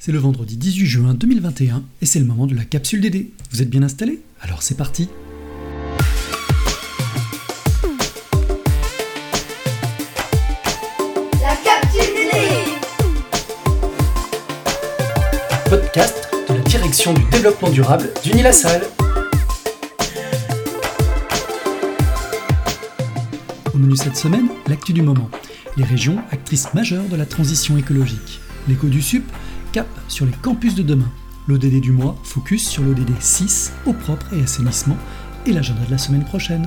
C'est le vendredi 18 juin 2021 et c'est le moment de la capsule DD. Vous êtes bien installés? Alors c'est parti La capsule DD Podcast de la direction du développement durable d'Unilassal. Au menu cette semaine, l'actu du moment. Les régions actrices majeures de la transition écologique. L'écho du SUP, cap sur les campus de demain. L'ODD du mois, focus sur l'ODD 6, eau propre et assainissement, et l'agenda de la semaine prochaine.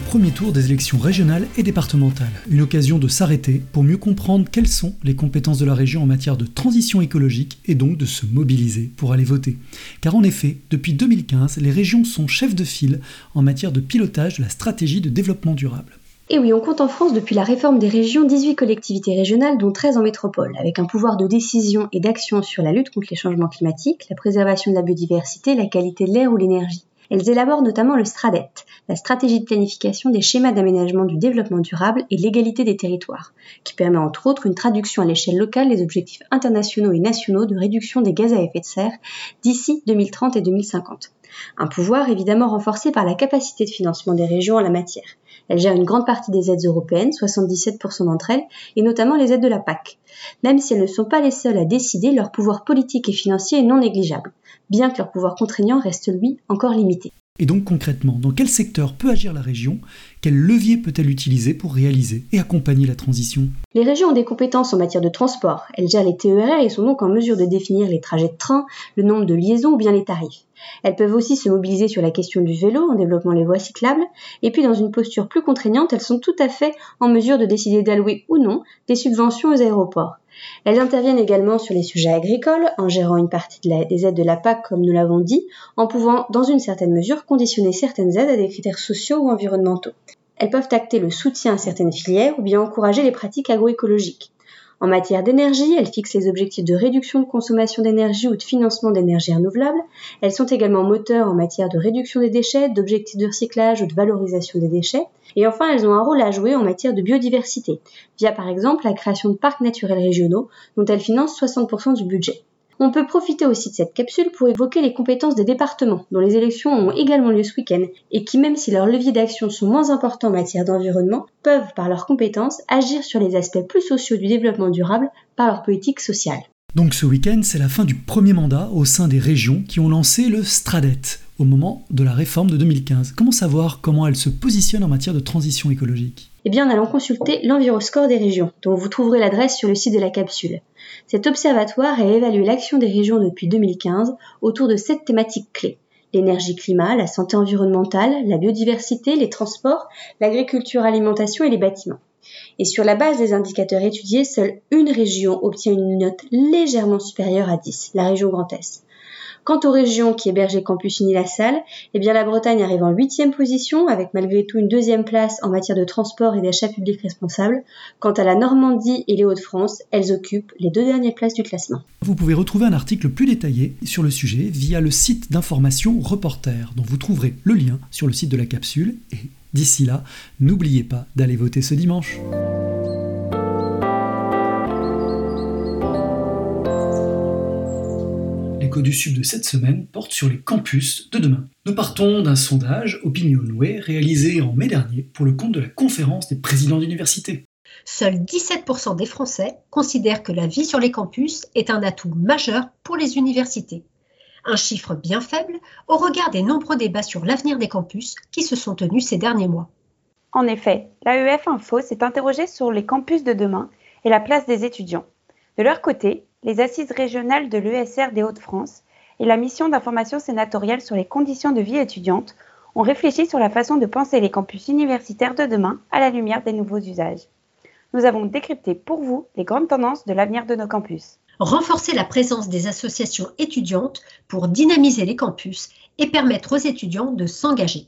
Premier tour des élections régionales et départementales, une occasion de s'arrêter pour mieux comprendre quelles sont les compétences de la région en matière de transition écologique et donc de se mobiliser pour aller voter. Car en effet, depuis 2015, les régions sont chefs de file en matière de pilotage de la stratégie de développement durable. Et oui, on compte en France depuis la réforme des régions 18 collectivités régionales, dont 13 en métropole, avec un pouvoir de décision et d'action sur la lutte contre les changements climatiques, la préservation de la biodiversité, la qualité de l'air ou l'énergie. Elles élaborent notamment le STRADET, la stratégie de planification des schémas d'aménagement du développement durable et l'égalité des territoires, qui permet entre autres une traduction à l'échelle locale des objectifs internationaux et nationaux de réduction des gaz à effet de serre d'ici 2030 et 2050. Un pouvoir évidemment renforcé par la capacité de financement des régions en la matière. Elles gèrent une grande partie des aides européennes, 77% d'entre elles, et notamment les aides de la PAC. Même si elles ne sont pas les seules à décider, leur pouvoir politique et financier est non négligeable, bien que leur pouvoir contraignant reste lui encore limité. Et donc concrètement, dans quel secteur peut agir la région? Quel levier peut-elle utiliser pour réaliser et accompagner la transition? Les régions ont des compétences en matière de transport. Elles gèrent les TER et sont donc en mesure de définir les trajets de train, le nombre de liaisons ou bien les tarifs. Elles peuvent aussi se mobiliser sur la question du vélo en développant les voies cyclables. Et puis dans une posture plus contraignante, elles sont tout à fait en mesure de décider d'allouer ou non des subventions aux aéroports. Elles interviennent également sur les sujets agricoles, en gérant une partie des aides de la PAC, comme nous l'avons dit, en pouvant, dans une certaine mesure, conditionner certaines aides à des critères sociaux ou environnementaux. Elles peuvent acter le soutien à certaines filières ou bien encourager les pratiques agroécologiques. En matière d'énergie, elles fixent les objectifs de réduction de consommation d'énergie ou de financement d'énergie renouvelable. Elles sont également moteurs en matière de réduction des déchets, d'objectifs de recyclage ou de valorisation des déchets. Et enfin, elles ont un rôle à jouer en matière de biodiversité, via par exemple la création de parcs naturels régionaux, dont elles financent 60% du budget. On peut profiter aussi de cette capsule pour évoquer les compétences des départements, dont les élections ont également lieu ce week-end, et qui, même si leurs leviers d'action sont moins importants en matière d'environnement, peuvent, par leurs compétences, agir sur les aspects plus sociaux du développement durable par leur politique sociale. Donc ce week-end, c'est la fin du premier mandat au sein des régions qui ont lancé le Stradet au moment de la réforme de 2015. Comment savoir comment elles se positionnent en matière de transition écologique? Eh bien, en allant consulter l'Enviroscore des régions, dont vous trouverez l'adresse sur le site de la capsule. Cet observatoire a évalué l'action des régions depuis 2015 autour de sept thématiques clés l'énergie-climat, la santé environnementale, la biodiversité, les transports, l'agriculture, alimentation et les bâtiments. Et sur la base des indicateurs étudiés, seule une région obtient une note légèrement supérieure à 10, la région Grand Est. Quant aux régions qui hébergent les campus Unilassal, eh la Bretagne arrive en huitième position, avec malgré tout une deuxième place en matière de transport et d'achat public responsable. Quant à la Normandie et les Hauts-de-France, elles occupent les deux dernières places du classement. Vous pouvez retrouver un article plus détaillé sur le sujet via le site d'information Reporter, dont vous trouverez le lien sur le site de la capsule. Et d'ici là, n'oubliez pas d'aller voter ce dimanche. Du Sud de cette semaine porte sur les campus de demain. Nous partons d'un sondage Opinionway réalisé en mai dernier pour le compte de la conférence des présidents d'université. Seuls 17% des Français considèrent que la vie sur les campus est un atout majeur pour les universités. Un chiffre bien faible au regard des nombreux débats sur l'avenir des campus qui se sont tenus ces derniers mois. En effet, l'AEF Info s'est interrogée sur les campus de demain et la place des étudiants. De leur côté, les assises régionales de l'ESR des Hauts-de-France et la mission d'information sénatoriale sur les conditions de vie étudiante ont réfléchi sur la façon de penser les campus universitaires de demain à la lumière des nouveaux usages. Nous avons décrypté pour vous les grandes tendances de l'avenir de nos campus. Renforcer la présence des associations étudiantes pour dynamiser les campus et permettre aux étudiants de s'engager.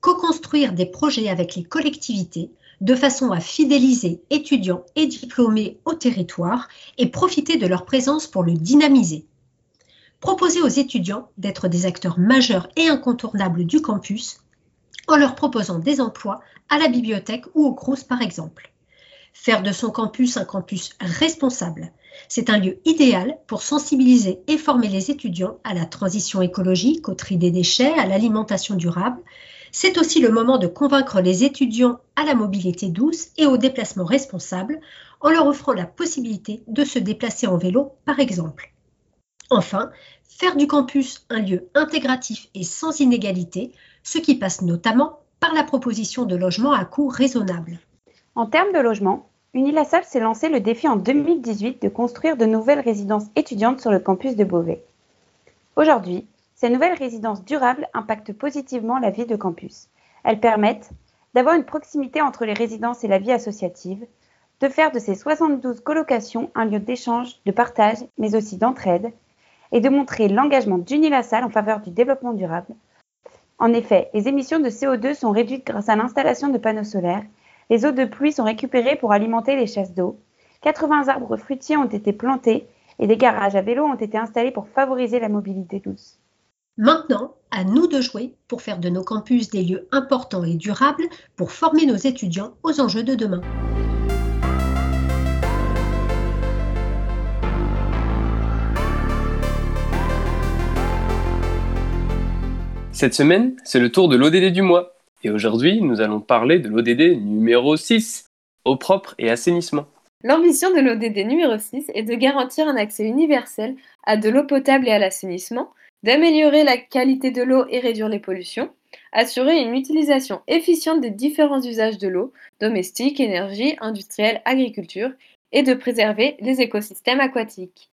Co-construire des projets avec les collectivités de façon à fidéliser étudiants et diplômés au territoire et profiter de leur présence pour le dynamiser. Proposer aux étudiants d'être des acteurs majeurs et incontournables du campus en leur proposant des emplois à la bibliothèque ou au CROUS par exemple. Faire de son campus un campus responsable, c'est un lieu idéal pour sensibiliser et former les étudiants à la transition écologique, au tri des déchets, à l'alimentation durable. C'est aussi le moment de convaincre les étudiants à la mobilité douce et au déplacement responsable en leur offrant la possibilité de se déplacer en vélo par exemple. Enfin, faire du campus un lieu intégratif et sans inégalité, ce qui passe notamment par la proposition de logements à coût raisonnable. En termes de logement, Unilassal s'est lancé le défi en 2018 de construire de nouvelles résidences étudiantes sur le campus de Beauvais. Aujourd'hui, ces nouvelles résidences durables impactent positivement la vie de campus. Elles permettent d'avoir une proximité entre les résidences et la vie associative, de faire de ces 72 colocations un lieu d'échange, de partage, mais aussi d'entraide, et de montrer l'engagement d'Unilassal en faveur du développement durable. En effet, les émissions de CO2 sont réduites grâce à l'installation de panneaux solaires les eaux de pluie sont récupérées pour alimenter les chasses d'eau. 80 arbres fruitiers ont été plantés et des garages à vélo ont été installés pour favoriser la mobilité douce. Maintenant, à nous de jouer pour faire de nos campus des lieux importants et durables pour former nos étudiants aux enjeux de demain. Cette semaine, c'est le tour de l'ODD du mois. Et aujourd'hui, nous allons parler de l'ODD numéro 6, eau propre et assainissement. L'ambition de l'ODD numéro 6 est de garantir un accès universel à de l'eau potable et à l'assainissement, d'améliorer la qualité de l'eau et réduire les pollutions, assurer une utilisation efficiente des différents usages de l'eau, domestique, énergie, industrielle, agriculture, et de préserver les écosystèmes aquatiques.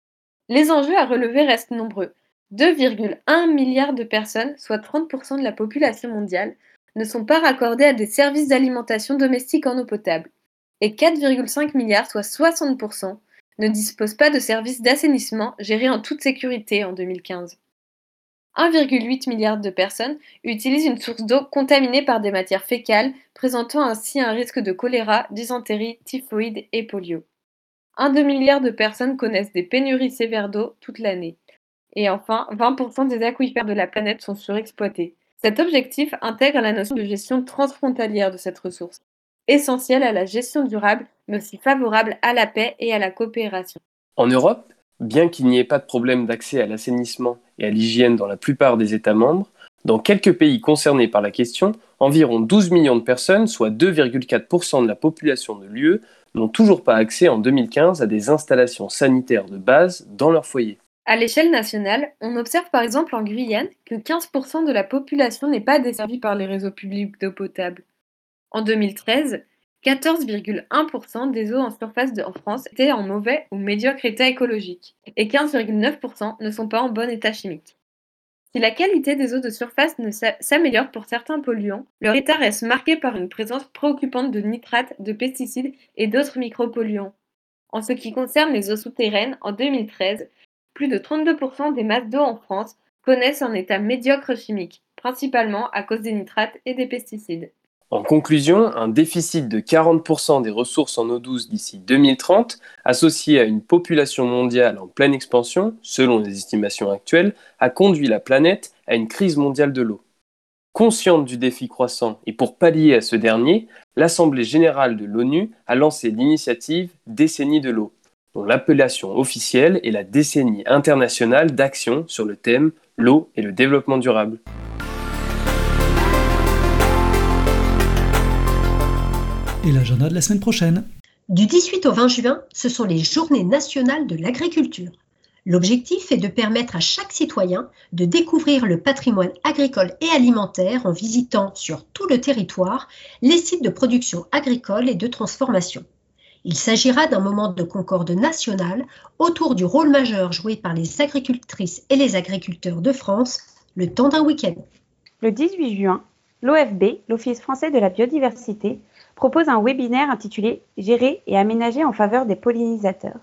Les enjeux à relever restent nombreux. 2,1 milliards de personnes, soit 30% de la population mondiale, ne sont pas raccordés à des services d'alimentation domestique en eau potable, et 4,5 milliards, soit 60%, ne disposent pas de services d'assainissement gérés en toute sécurité en 2015. 1,8 milliard de personnes utilisent une source d'eau contaminée par des matières fécales, présentant ainsi un risque de choléra, dysenterie, typhoïde et polio. 1,2 milliard de personnes connaissent des pénuries sévères d'eau toute l'année. Et enfin, 20% des aquifères de la planète sont surexploités. Cet objectif intègre la notion de gestion transfrontalière de cette ressource, essentielle à la gestion durable, mais aussi favorable à la paix et à la coopération. En Europe, bien qu'il n'y ait pas de problème d'accès à l'assainissement et à l'hygiène dans la plupart des États membres, dans quelques pays concernés par la question, environ 12 millions de personnes, soit 2,4% de la population de l'UE, n'ont toujours pas accès en 2015 à des installations sanitaires de base dans leur foyer. À l'échelle nationale, on observe par exemple en Guyane que 15% de la population n'est pas desservie par les réseaux publics d'eau potable. En 2013, 14,1% des eaux en surface en France étaient en mauvais ou médiocre état écologique et 15,9% ne sont pas en bon état chimique. Si la qualité des eaux de surface ne s'améliore pour certains polluants, leur état reste marqué par une présence préoccupante de nitrates, de pesticides et d'autres micropolluants. En ce qui concerne les eaux souterraines, en 2013, plus de 32% des masses d'eau en France connaissent un état médiocre chimique, principalement à cause des nitrates et des pesticides. En conclusion, un déficit de 40% des ressources en eau douce d'ici 2030, associé à une population mondiale en pleine expansion, selon les estimations actuelles, a conduit la planète à une crise mondiale de l'eau. Consciente du défi croissant et pour pallier à ce dernier, l'Assemblée générale de l'ONU a lancé l'initiative Décennie de l'eau, dont l'appellation officielle est la décennie internationale d'action sur le thème l'eau et le développement durable. Et l'agenda de la semaine prochaine. Du 18 au 20 juin, ce sont les journées nationales de l'agriculture. L'objectif est de permettre à chaque citoyen de découvrir le patrimoine agricole et alimentaire en visitant sur tout le territoire les sites de production agricole et de transformation. Il s'agira d'un moment de concorde nationale autour du rôle majeur joué par les agricultrices et les agriculteurs de France le temps d'un week-end. Le 18 juin, l'OFB, l'Office français de la biodiversité, propose un webinaire intitulé Gérer et aménager en faveur des pollinisateurs.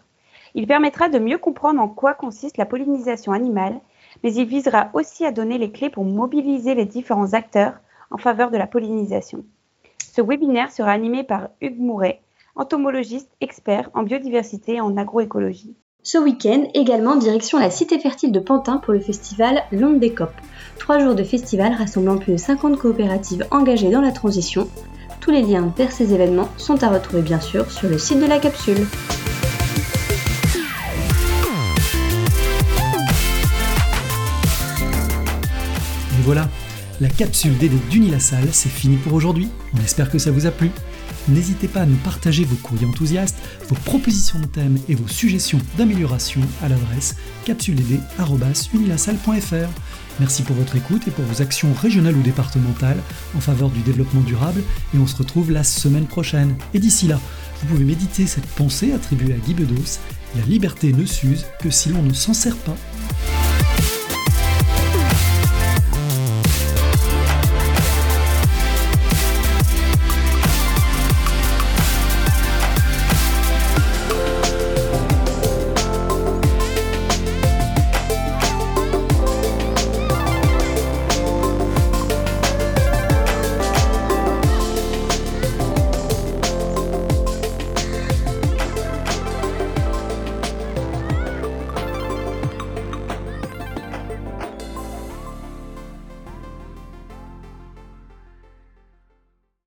Il permettra de mieux comprendre en quoi consiste la pollinisation animale, mais il visera aussi à donner les clés pour mobiliser les différents acteurs en faveur de la pollinisation. Ce webinaire sera animé par Hugues Mouret, entomologiste expert en biodiversité et en agroécologie. Ce week-end, également direction la cité fertile de Pantin pour le festival L'Onde des Copes. Trois jours de festival rassemblant plus de 50 coopératives engagées dans la transition. Tous les liens vers ces événements sont à retrouver bien sûr sur le site de la capsule. Et voilà, la capsule DD d'Unilassal, c'est fini pour aujourd'hui. On espère que ça vous a plu. N'hésitez pas à nous partager vos courriers enthousiastes, vos propositions de thèmes et vos suggestions d'amélioration à l'adresse capsuledD.unilassal.fr. Merci pour votre écoute et pour vos actions régionales ou départementales en faveur du développement durable et on se retrouve la semaine prochaine. Et d'ici là, vous pouvez méditer cette pensée attribuée à Guy Bedos La liberté ne s'use que si l'on ne s'en sert pas.